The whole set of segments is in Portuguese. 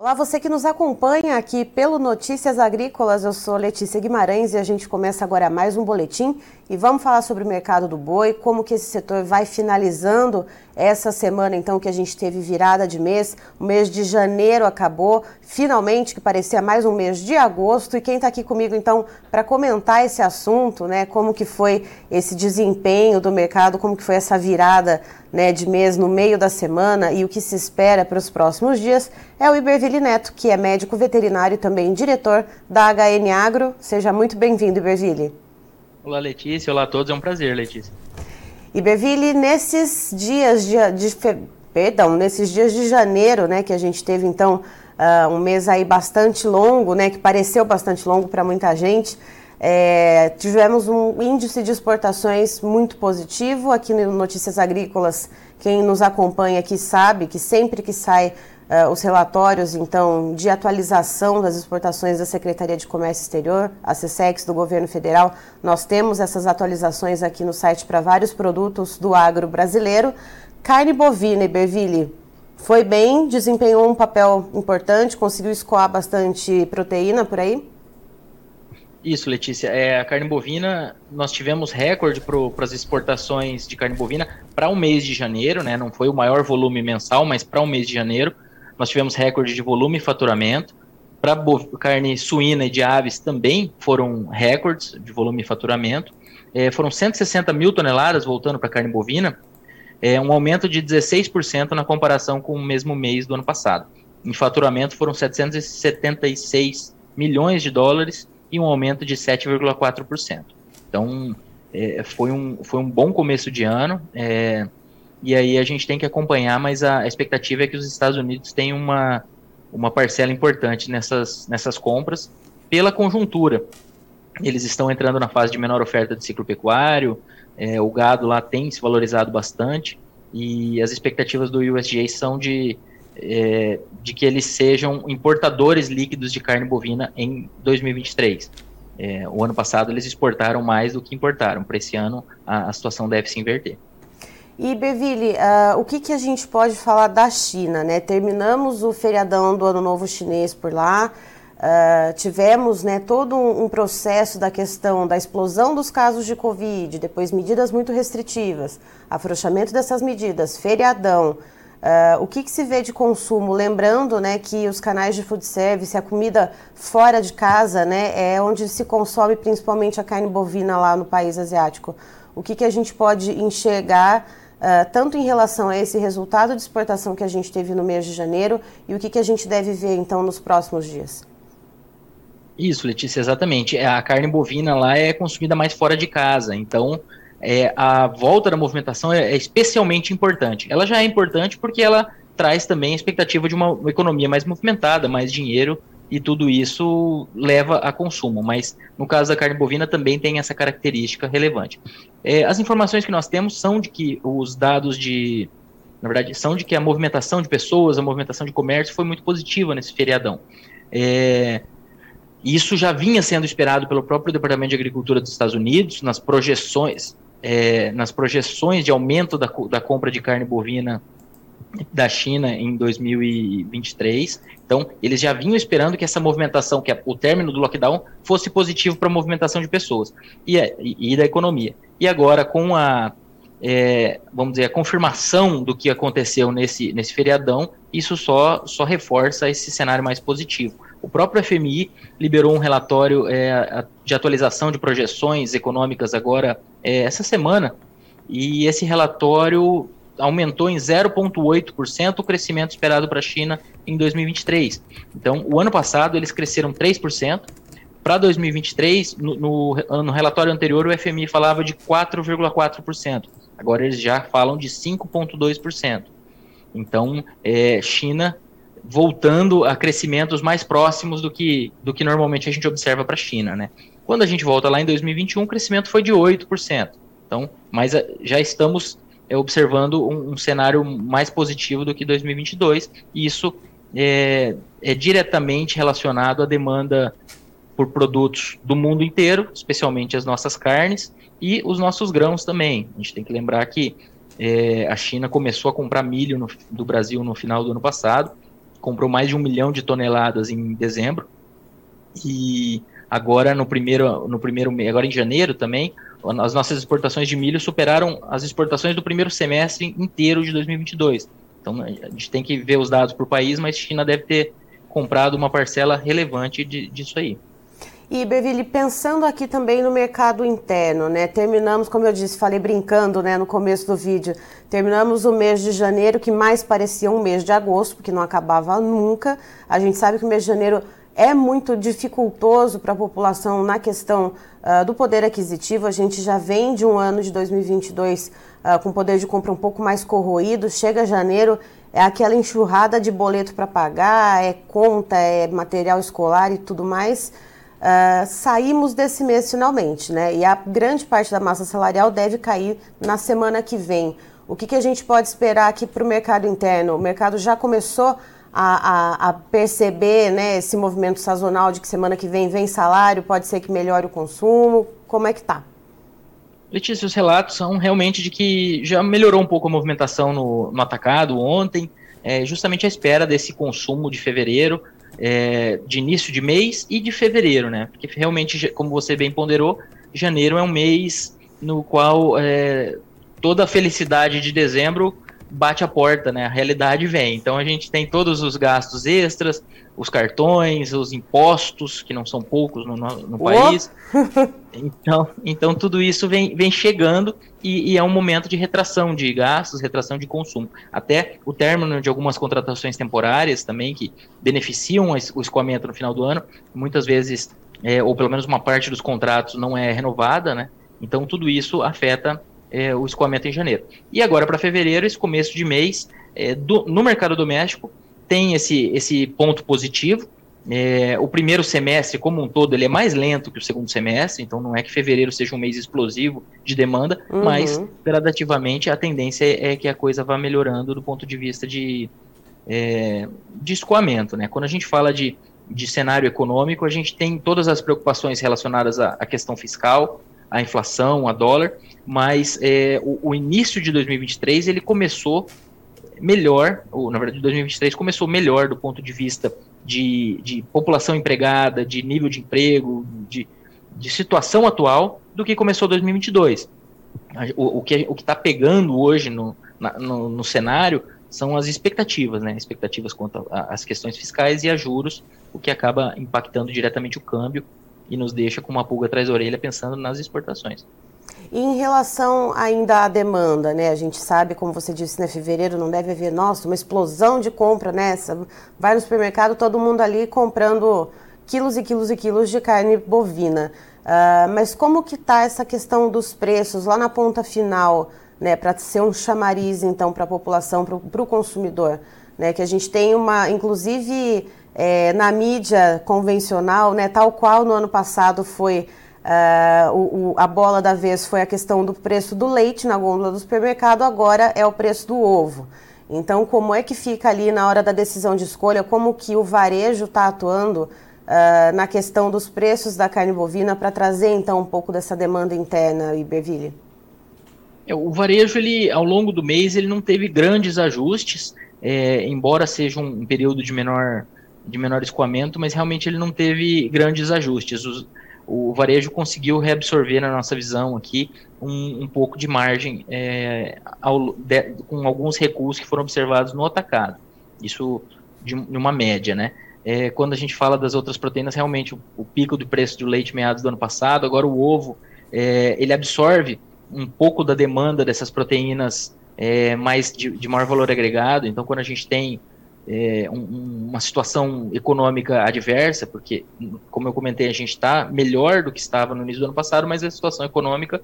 Olá, você que nos acompanha aqui pelo Notícias Agrícolas, eu sou Letícia Guimarães e a gente começa agora mais um boletim e vamos falar sobre o mercado do boi, como que esse setor vai finalizando essa semana então que a gente teve virada de mês, o mês de janeiro acabou, finalmente que parecia mais um mês de agosto e quem está aqui comigo então para comentar esse assunto, né, como que foi esse desempenho do mercado, como que foi essa virada né, de mês no meio da semana e o que se espera para os próximos dias, é o Iberville Neto, que é médico veterinário e também diretor da HN Agro. Seja muito bem-vindo, Iberville. Olá, Letícia. Olá a todos. É um prazer, Letícia. Iberville, nesses dias de, de perdão, nesses dias de janeiro, né, que a gente teve então uh, um mês aí bastante longo, né, que pareceu bastante longo para muita gente. É, tivemos um índice de exportações muito positivo aqui no Notícias Agrícolas. Quem nos acompanha aqui sabe que sempre que sai uh, os relatórios, então, de atualização das exportações da Secretaria de Comércio Exterior, a CSEX do Governo Federal, nós temos essas atualizações aqui no site para vários produtos do agro brasileiro. Carne bovina, Iberville, foi bem, desempenhou um papel importante, conseguiu escoar bastante proteína por aí? Isso, Letícia. É, a carne bovina, nós tivemos recorde para as exportações de carne bovina para o mês de janeiro, né? Não foi o maior volume mensal, mas para o mês de janeiro nós tivemos recorde de volume e faturamento. Para carne suína e de aves também foram recordes de volume e faturamento. É, foram 160 mil toneladas voltando para carne bovina, é, um aumento de 16% na comparação com o mesmo mês do ano passado. Em faturamento foram 776 milhões de dólares e um aumento de 7,4%. Então, é, foi, um, foi um bom começo de ano. É, e aí a gente tem que acompanhar, mas a, expectativa é que os Estados Unidos tenham uma, uma parcela importante nessas, nessas compras pela conjuntura. Eles estão entrando na fase de menor oferta de ciclo pecuário, é, o gado lá tem se valorizado bastante, e as expectativas do USDA são de, é, de que eles sejam importadores líquidos de carne bovina em 2023. É, o ano passado eles exportaram mais do que importaram, para esse ano a, a situação deve se inverter. E, Beville, uh, o que, que a gente pode falar da China? Né? Terminamos o feriadão do Ano Novo Chinês por lá, uh, tivemos né, todo um, um, processo da questão da explosão dos casos de Covid, depois medidas muito restritivas, afrouxamento dessas medidas, feriadão. Uh, o que, que, se vê de consumo? Lembrando né, que os canais de food service, a comida fora de casa, né, é onde se consome principalmente a carne bovina lá no país asiático. O que, que a gente pode enxergar Uh, tanto em relação a esse resultado de exportação que a gente teve no mês de janeiro e o que, que a gente deve ver então nos próximos dias? Isso, Letícia, exatamente. É, a carne bovina lá é consumida mais fora de casa, então é, a volta da movimentação é, é, especialmente importante. Ela já é importante porque ela traz também a expectativa de uma, uma economia mais movimentada, mais dinheiro e tudo isso leva a consumo, mas no caso da carne bovina também tem essa característica relevante. É, as informações que nós temos são de que os dados de, na verdade, são de que a movimentação de pessoas, a movimentação de comércio foi muito positiva nesse feriadão. É, isso já vinha sendo esperado pelo próprio Departamento de Agricultura dos Estados Unidos, nas projeções, é, nas projeções de aumento da, da compra de carne bovina da China em 2023. Então, eles já vinham esperando que essa movimentação, que o término do lockdown, fosse positivo para a movimentação de pessoas e, e, e, da economia. E agora, com a, é, vamos dizer, a confirmação do que aconteceu nesse, nesse feriadão, isso só, só reforça esse cenário mais positivo. O próprio FMI liberou um relatório é, de atualização de projeções econômicas agora é, essa semana, e esse relatório aumentou em 0,8% o crescimento esperado para a China em 2023. Então, o ano passado eles cresceram 3%. Para 2023, no, no, no relatório anterior, o FMI falava de 4,4%. Agora eles já falam de 5,2%. Então, é, China voltando a crescimentos mais próximos do que, do que normalmente a gente observa para a China. Né? Quando a gente volta lá em 2021, o crescimento foi de 8%. Então, mas já estamos é, observando um, um, cenário mais positivo do que 2022, e isso é, é diretamente relacionado à demanda por produtos do mundo inteiro, especialmente as nossas carnes e os nossos grãos também. A gente tem que lembrar que é, a China começou a comprar milho no, do Brasil no final do ano passado comprou mais de um milhão de toneladas em dezembro e agora no primeiro no primeiro agora em janeiro também as nossas exportações de milho superaram as exportações do primeiro semestre inteiro de 2022. Então a gente tem que ver os dados por país, mas China deve ter comprado uma parcela relevante de, disso aí. E, Beville, pensando aqui também no mercado interno, né? Terminamos, como eu disse, falei brincando né, no começo do vídeo, terminamos o mês de janeiro, que mais parecia um mês de agosto, porque não acabava nunca. A gente sabe que o mês de janeiro é muito dificultoso para a população na questão uh, do poder aquisitivo. A gente já vem de um ano de 2022 uh, com poder de compra um pouco mais corroído. Chega janeiro, é aquela enxurrada de boleto para pagar, é conta, é material escolar e tudo mais. Uh, saímos desse mês finalmente, né? E a grande parte da massa salarial deve cair na semana que vem. O que, que a gente pode esperar aqui para o mercado interno? O mercado já começou a, a, a, perceber né, esse movimento sazonal de que semana que vem vem salário, pode ser que melhore o consumo? Como é que tá? Letícia, os relatos são realmente de que já melhorou um pouco a movimentação no, no atacado ontem, é, justamente à espera desse consumo de fevereiro, é, de início de mês e de fevereiro, né? Porque realmente, como você bem ponderou, janeiro é um mês no qual é, toda a felicidade de dezembro bate a porta, né? A realidade vem. Então a gente tem todos os gastos extras, os cartões, os impostos, que não são poucos no, no, país. Então, então tudo isso vem, vem chegando e, e, é um momento de retração de gastos, retração de consumo. Até o término de algumas contratações temporárias também, que beneficiam o escoamento no final do ano, muitas vezes, é, ou pelo menos uma parte dos contratos não é renovada, né? Então tudo isso afeta é, o escoamento em janeiro. E agora para fevereiro, esse começo de mês, é, do, no mercado doméstico, tem esse, esse ponto positivo. É, o primeiro semestre, como um todo, ele é mais lento que o segundo semestre, então não é que fevereiro seja um mês explosivo de demanda, uhum. mas gradativamente a tendência é que a coisa vá melhorando do ponto de vista de, é, de escoamento. Né? Quando a gente fala de, de cenário econômico, a gente tem todas as preocupações relacionadas à, à questão fiscal, à inflação, a dólar, mas é, o, o, início de 2023 ele começou melhor, ou na verdade 2023 começou melhor do ponto de vista de, de população empregada, de nível de emprego, de, de situação atual, do que começou 2022. O, o que está pegando hoje no, na, no, no, cenário são as expectativas, né? Expectativas quanto às questões fiscais e a juros, o que acaba impactando diretamente o câmbio e nos deixa com uma pulga atrás da orelha pensando nas exportações. E em relação ainda à demanda, né? A gente sabe, como você disse, né, fevereiro não deve haver, nossa, uma explosão de compra nessa. Vai no supermercado, todo mundo ali comprando quilos e quilos e quilos de carne bovina. Uh, mas como que está essa questão dos preços lá na ponta final, né, para ser um chamariz então para a população, para o consumidor, né, que a gente tem uma, inclusive é, na mídia convencional, né, tal qual no ano passado foi Uh, o, o, a bola da vez foi a questão do preço do leite na gôndola do supermercado, agora é o preço do ovo. Então, como é que fica ali na hora da decisão de escolha, como que o varejo está atuando uh, na questão dos preços da carne bovina para trazer, então, um pouco dessa demanda interna, Iberville? É, o varejo, ele, ao longo do mês, ele não teve grandes ajustes, é, embora seja um período de menor, de menor escoamento, mas realmente ele não teve grandes ajustes. O varejo conseguiu reabsorver na nossa visão aqui um, um pouco de margem é, ao, de, com alguns recuos que foram observados no atacado. Isso de, de uma média, né? É, quando a gente fala das outras proteínas, realmente o, o, pico do preço do leite meados do ano passado, agora o ovo, é, ele absorve um pouco da demanda dessas proteínas é, mais de, de maior valor agregado. Então, quando a gente tem é, um, uma situação econômica adversa, porque, como eu comentei, a gente está melhor do que estava no início do ano passado, mas a situação econômica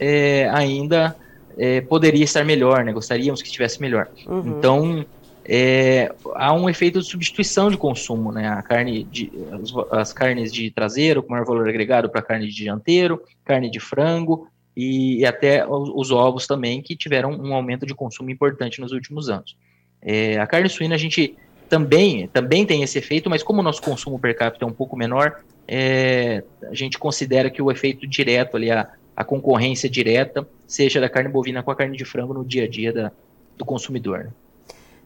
é, ainda é, poderia estar melhor, né? gostaríamos que estivesse melhor. Uhum. Então, é, há um efeito de substituição de consumo, né? A carne de, as, as carnes de traseiro com maior valor agregado para carne de dianteiro, carne de frango e, e até os, os, ovos também, que tiveram um aumento de consumo importante nos últimos anos. É, a carne suína a gente também, também tem esse efeito, mas como o nosso consumo per capita é um pouco menor, é, a gente considera que o efeito direto ali, a, a concorrência direta, seja da carne bovina com a carne de frango no dia a dia da, do consumidor. Né?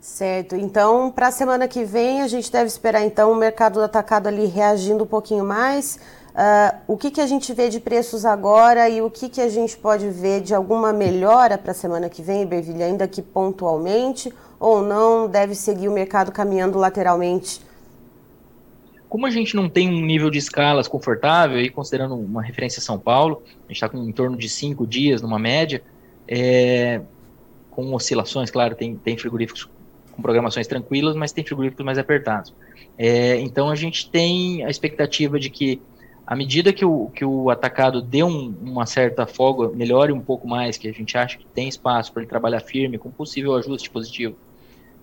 Certo. Então, para a semana que vem, a gente deve esperar então o mercado do atacado ali reagindo um pouquinho mais. Uh, o que, que a gente vê de preços agora e o que, que a gente pode ver de alguma melhora para a semana que vem, Bervilha, ainda que pontualmente, ou não deve seguir o mercado caminhando lateralmente? Como a gente não tem um nível de escalas confortável, e considerando uma referência São Paulo, a gente está com em torno de cinco dias numa média, é, com oscilações, claro, tem, tem frigoríficos com programações tranquilas, mas tem frigoríficos mais apertados. É, então a gente tem a expectativa de que à medida que o, que o atacado dê um, uma certa folga, melhore um pouco mais, que a gente acha que tem espaço para ele trabalhar firme, com possível ajuste positivo,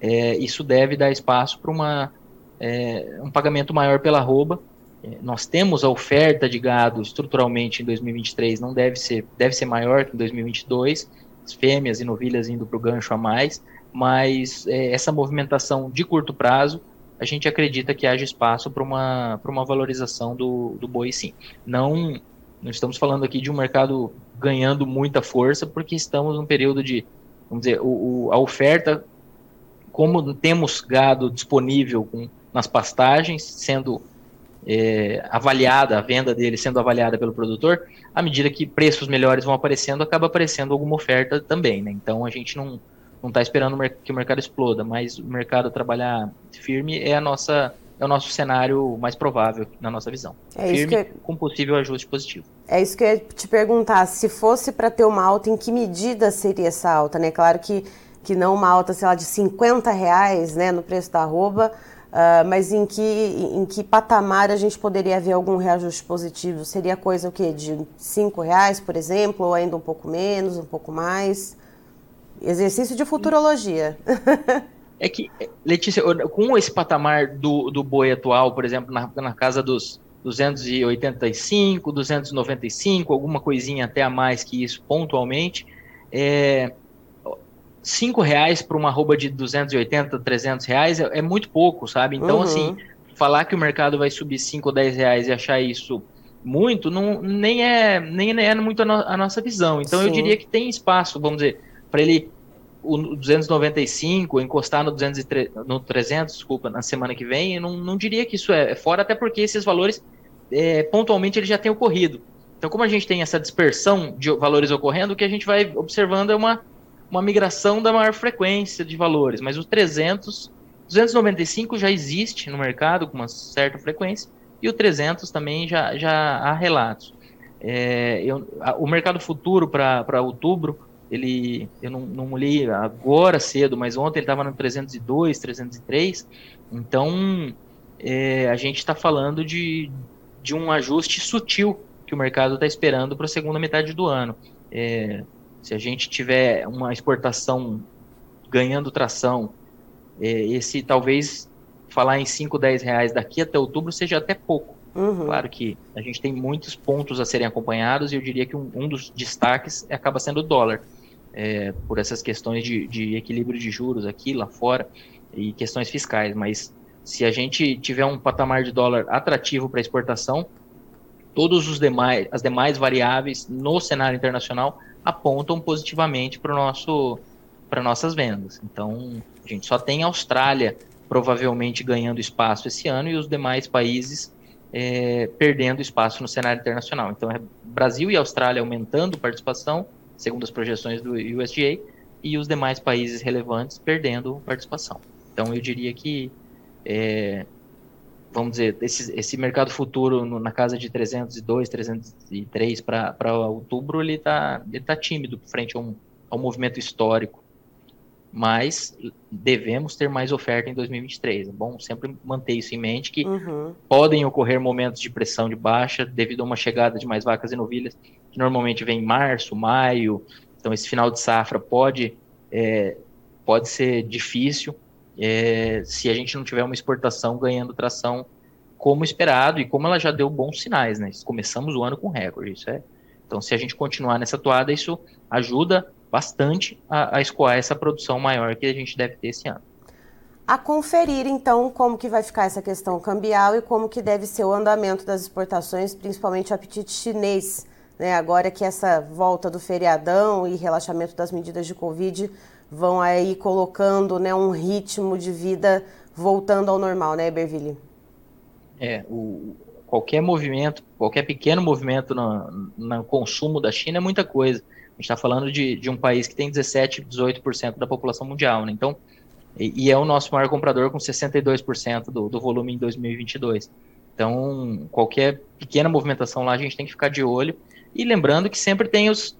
é, isso deve dar espaço para é, um pagamento maior pela arroba. É, nós temos a oferta de gado estruturalmente em 2023, não deve ser, deve ser maior que em 2022, as fêmeas e novilhas indo para o gancho a mais, mas é, essa movimentação de curto prazo, a gente acredita que haja espaço para uma, uma valorização do, do boi sim. Não, não estamos falando aqui de um mercado ganhando muita força, porque estamos num período de, vamos dizer, o, o a oferta, como temos gado disponível com, nas pastagens, sendo é, avaliada, a venda dele sendo avaliada pelo produtor, à medida que preços melhores vão aparecendo, acaba aparecendo alguma oferta também, né? Então a gente não não está esperando que o mercado exploda, mas o mercado trabalhar firme é a nossa é o nosso cenário mais provável na nossa visão. É firme, isso que eu... com possível ajuste positivo. É isso que eu ia te perguntar. Se fosse para ter uma alta, em que medida seria essa alta? Né? Claro que, que não uma alta, sei lá, de 50 reais né, no preço da arroba, uh, mas em que, em que patamar a gente poderia ver algum reajuste positivo? Seria coisa o quê? De 5 reais, por exemplo, ou ainda um pouco menos, um pouco mais? Exercício de futurologia. É que, Letícia, com esse patamar do, do boi atual, por exemplo, na, na casa dos 285, 295, alguma coisinha até a mais que isso pontualmente, é, cinco reais para uma roupa de 280, 300 reais é, é muito pouco, sabe? Então, uhum. assim, falar que o mercado vai subir 5 ou 10 reais e achar isso muito, não, nem, é, nem é muito a, no, a nossa visão. Então, Sim. eu diria que tem espaço, vamos dizer, para ele o 295 encostar no 203, no 300, desculpa, na semana que vem, eu não, não diria que isso é, é fora, até porque esses valores é, pontualmente eles já têm ocorrido. Então, como a gente tem essa dispersão de valores ocorrendo, o que a gente vai observando é uma, uma migração da maior frequência de valores, mas os 300, 295 já existe no mercado com uma certa frequência, e o 300 também já, já há relatos. É, eu, a, o mercado futuro para outubro ele, eu não, não li agora cedo, mas ontem ele estava no 302, 303. Então, é, a gente está falando de, de um ajuste sutil que o mercado está esperando para a segunda metade do ano. É, se a gente tiver uma exportação ganhando tração, é, esse talvez falar em 5, 10 reais daqui até outubro seja até pouco. Uhum. Claro que a gente tem muitos pontos a serem acompanhados e eu diria que um, um dos destaques acaba sendo o dólar é, por essas questões de, de equilíbrio de juros aqui, lá fora, e questões fiscais. Mas se a gente tiver um patamar de dólar atrativo para exportação, todos os demais, as demais variáveis no cenário internacional apontam positivamente para nosso para nossas vendas. Então, a gente só tem a Austrália provavelmente ganhando espaço esse ano e os demais países é, perdendo espaço no cenário internacional. Então, é Brasil e Austrália aumentando participação segundo as projeções do USDA, e os demais países relevantes perdendo participação. Então, eu diria que, é, vamos dizer, esse, esse mercado futuro no, na casa de 302, 303 para outubro, ele está ele tá tímido frente a um, a um movimento histórico. Mas devemos ter mais oferta em 2023. É bom sempre manter isso em mente, que uhum. podem ocorrer momentos de pressão de baixa devido a uma chegada de mais vacas e novilhas que normalmente vem em março, maio, então esse final de safra pode, é, pode ser difícil é, se a gente não tiver uma exportação ganhando tração como esperado e como ela já deu bons sinais, né? Começamos o ano com recorde, isso é. Então, se a gente continuar nessa toada, isso ajuda bastante a, a escoar essa produção maior que a gente deve ter esse ano. A conferir, então, como que vai ficar essa questão cambial e como que deve ser o andamento das exportações, principalmente o apetite chinês né, agora que essa volta do feriadão e relaxamento das medidas de Covid vão aí colocando né, um ritmo de vida voltando ao normal, né, Berville? É, o, qualquer movimento, qualquer pequeno movimento no, no consumo da China é muita coisa. A gente está falando de, de um país que tem 17, 18% da população mundial, né? Então, e, e, é o nosso maior comprador com 62% do, do volume em 2022. Então, qualquer pequena movimentação lá a gente tem que ficar de olho. E lembrando que sempre tem os,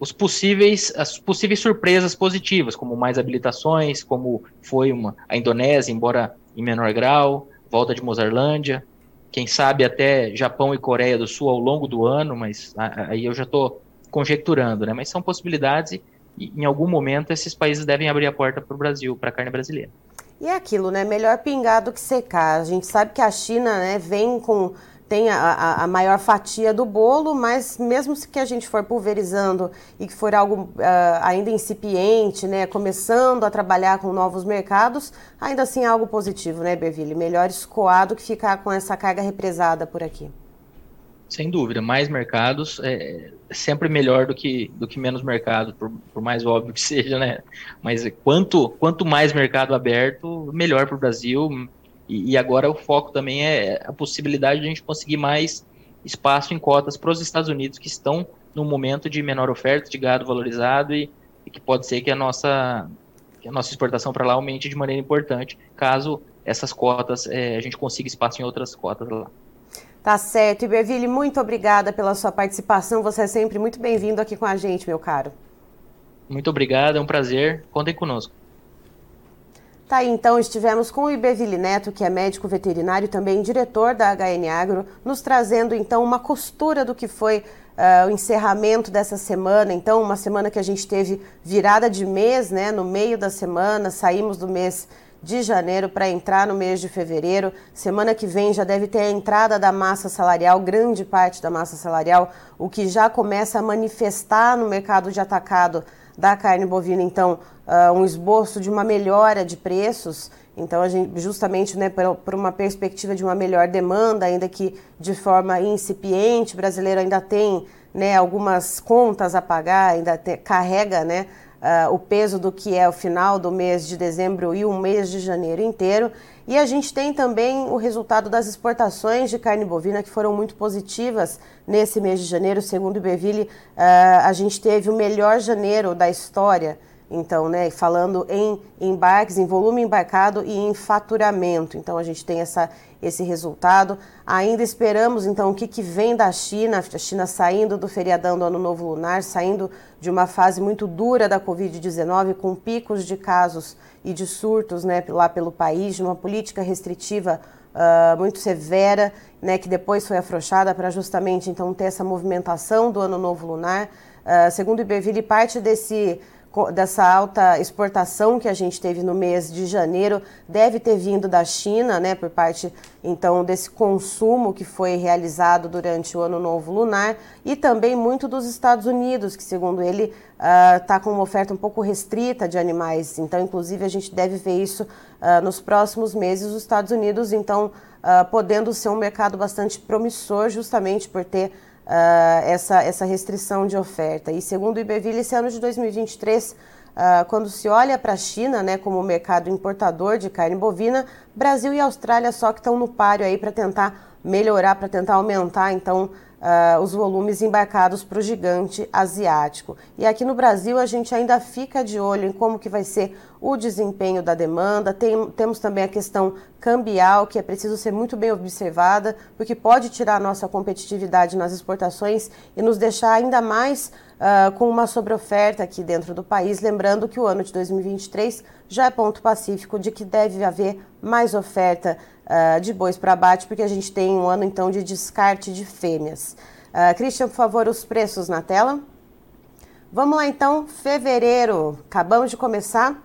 os possíveis, as possíveis surpresas positivas, como mais habilitações, como foi uma, a Indonésia, embora em menor grau, volta de Mozarlândia, quem sabe até Japão e Coreia do Sul ao longo do ano, mas aí eu já estou conjecturando, né? Mas são possibilidades e, em algum momento esses países devem abrir a porta para o Brasil, para a carne brasileira. E é aquilo, né? Melhor pingar do que secar. A gente sabe que a China, né, vem com tem a, a, maior fatia do bolo, mas mesmo que a gente for pulverizando e que for algo uh, ainda incipiente, né, começando a trabalhar com novos mercados, ainda assim é algo positivo, né, Berville? Melhor escoado que ficar com essa carga represada por aqui. Sem dúvida, mais mercados é sempre melhor do que, do que menos mercado, por, por mais óbvio que seja, né? Mas quanto, quanto mais mercado aberto, melhor para o Brasil, e, e, agora o foco também é a possibilidade de a gente conseguir mais espaço em cotas para os Estados Unidos, que estão num momento de menor oferta de gado valorizado e, e que pode ser que a nossa, que a nossa exportação para lá aumente de maneira importante, caso essas cotas, é, a gente consiga espaço em outras cotas lá. Tá certo. Iberville, muito obrigada pela sua participação. Você é sempre muito bem-vindo aqui com a gente, meu caro. Muito obrigado, é um prazer. Contem conosco. Tá aí, então, estivemos com o Iberville Neto, que é médico veterinário e também diretor da HN Agro, nos trazendo, então, uma costura do que foi uh, o encerramento dessa semana. Então, uma semana que a gente teve virada de mês, né, no meio da semana, saímos do mês de janeiro para entrar no mês de fevereiro. Semana que vem já deve ter a entrada da massa salarial, grande parte da massa salarial, o que já começa a manifestar no mercado de atacado da carne bovina, então, uh, um esboço de uma melhora de preços. Então, a gente, justamente né, por, uma perspectiva de uma melhor demanda, ainda que de forma incipiente, o brasileiro ainda tem né, algumas contas a pagar, ainda te, carrega né, uh, o peso do que é o final do mês de dezembro e o mês de janeiro inteiro. E a gente tem também o resultado das exportações de carne bovina que foram muito positivas nesse mês de janeiro. Segundo o Iberville, uh, a gente teve o melhor janeiro da história então, né, falando em embarques, em volume embarcado e em faturamento. Então, a gente tem essa, esse resultado. Ainda esperamos, então, o que, que vem da China, a China saindo do feriadão do Ano Novo Lunar, saindo de uma fase muito dura da Covid-19, com picos de casos e de surtos né, lá pelo país, de uma política restritiva uh, muito severa, né, que depois foi afrouxada para justamente, então, ter essa movimentação do Ano Novo Lunar. Uh, segundo o Iberville, parte desse dessa alta exportação que a gente teve no mês de janeiro deve ter vindo da China, né, por parte então desse consumo que foi realizado durante o ano novo lunar e também muito dos Estados Unidos, que segundo ele está uh, com uma oferta um pouco restrita de animais. Então, inclusive a gente deve ver isso uh, nos próximos meses. Os Estados Unidos, então, uh, podendo ser um mercado bastante promissor, justamente por ter uh, essa, essa restrição de oferta. E segundo o Iberville, esse ano de 2023, uh, ah, quando se olha para a China né, como mercado importador de carne bovina, Brasil e Austrália só que estão no páreo aí para tentar melhorar, para tentar aumentar então uh, os volumes embarcados para o gigante asiático. E aqui no Brasil a gente ainda fica de olho em como que vai ser o desempenho da demanda. Tem, temos também a questão cambial, que é preciso ser muito bem observada, porque pode tirar a nossa competitividade nas exportações e nos deixar ainda mais uh, com uma sobreoferta aqui dentro do país. Lembrando que o ano de 2023 já é ponto pacífico de que deve haver mais oferta uh, de bois para abate, porque a gente tem um ano então de descarte de fêmeas. Uh, Christian, por favor, os preços na tela. Vamos lá então, fevereiro, acabamos de começar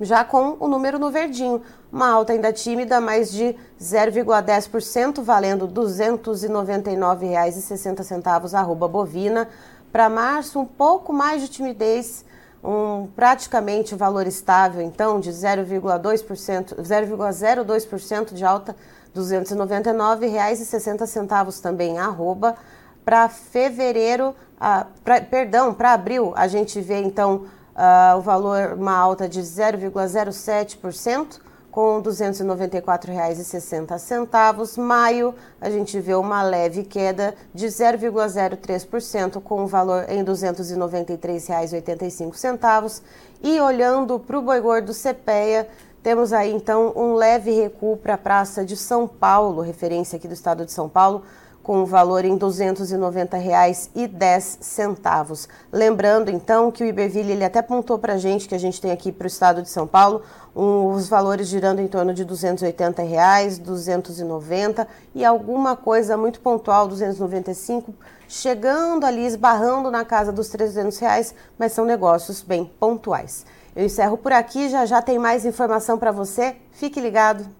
já com o número no verdinho, uma alta ainda tímida, mais de 0,10%, valendo R$ 299,60 arroba bovina. Para março, um pouco mais de timidez, um praticamente valor estável, então, de 0,2%, 0,02% de alta, R$ 299,60 também, arroba. Para fevereiro, ah, pra, perdão, para abril, a gente vê então uh, o valor, uma alta de 0,07%, com R$ 294,60. Maio, a gente vê uma leve queda de 0,03%, com o valor em R$ 293,85. E olhando para o boi gordo CPEA, temos aí então um leve recuo para a Praça de São Paulo, referência aqui do estado de São Paulo, com o valor em R$ 290,10. Lembrando então que o Iberville ele até apontou para a gente que a gente tem aqui para o estado de São Paulo um, os valores girando em torno de 280 reais, 290 e alguma coisa muito pontual, 295, chegando ali, esbarrando na casa dos 300 reais, mas são negócios bem pontuais. Eu encerro por aqui, já já tem mais informação para você. Fique ligado.